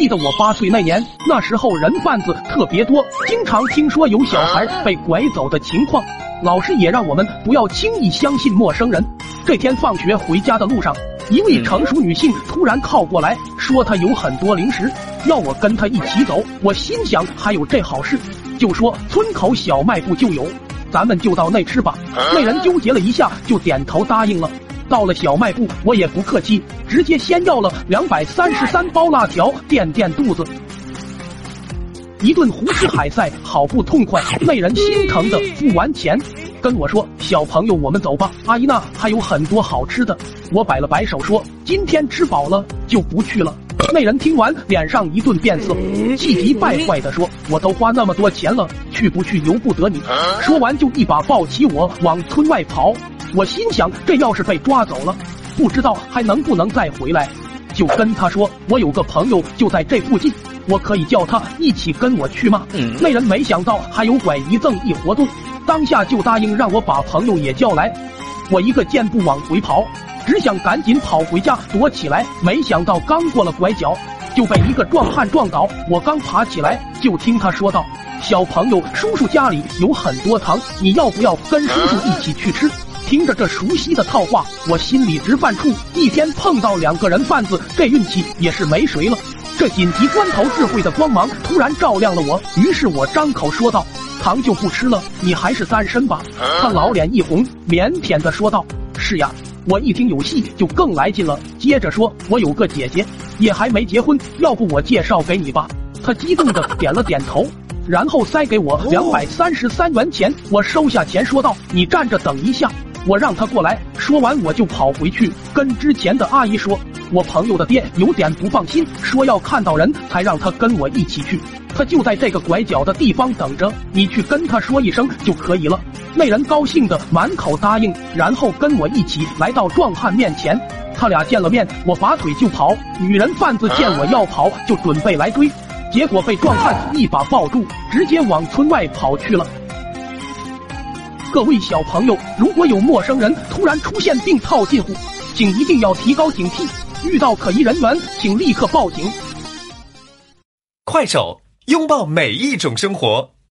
记得我八岁那年，那时候人贩子特别多，经常听说有小孩被拐走的情况。老师也让我们不要轻易相信陌生人。这天放学回家的路上，一位成熟女性突然靠过来，说她有很多零食，要我跟她一起走。我心想还有这好事，就说村口小卖部就有，咱们就到那吃吧。那人纠结了一下，就点头答应了。到了小卖部，我也不客气，直接先要了两百三十三包辣条垫垫肚子。一顿胡吃海塞，好不痛快。那人心疼的付完钱，跟我说：“小朋友，我们走吧。”阿姨那还有很多好吃的。我摆了摆手说：“今天吃饱了就不去了。”那人听完，脸上一顿变色，气急败坏的说：“我都花那么多钱了，去不去由不得你。”说完就一把抱起我往村外跑。我心想，这要是被抓走了，不知道还能不能再回来。就跟他说，我有个朋友就在这附近，我可以叫他一起跟我去吗？那人没想到还有拐一赠一活动，当下就答应让我把朋友也叫来。我一个箭步往回跑，只想赶紧跑回家躲起来，没想到刚过了拐角，就被一个壮汉撞倒。我刚爬起来，就听他说道：“小朋友，叔叔家里有很多糖，你要不要跟叔叔一起去吃？”听着这熟悉的套话，我心里直犯怵。一天碰到两个人贩子，这运气也是没谁了。这紧急关头，智慧的光芒突然照亮了我。于是我张口说道：“糖就不吃了，你还是单身吧？”他老脸一红，腼腆的说道：“是呀。”我一听有戏，就更来劲了。接着说：“我有个姐姐，也还没结婚，要不我介绍给你吧？”他激动的点了点头，然后塞给我两百三十三元钱。我收下钱，说道：“你站着等一下。”我让他过来，说完我就跑回去跟之前的阿姨说，我朋友的爹有点不放心，说要看到人才让他跟我一起去。他就在这个拐角的地方等着，你去跟他说一声就可以了。那人高兴的满口答应，然后跟我一起来到壮汉面前。他俩见了面，我拔腿就跑。女人贩子见我要跑，就准备来追，结果被壮汉一把抱住，直接往村外跑去了。各位小朋友，如果有陌生人突然出现并套近乎，请一定要提高警惕，遇到可疑人员，请立刻报警。快手，拥抱每一种生活。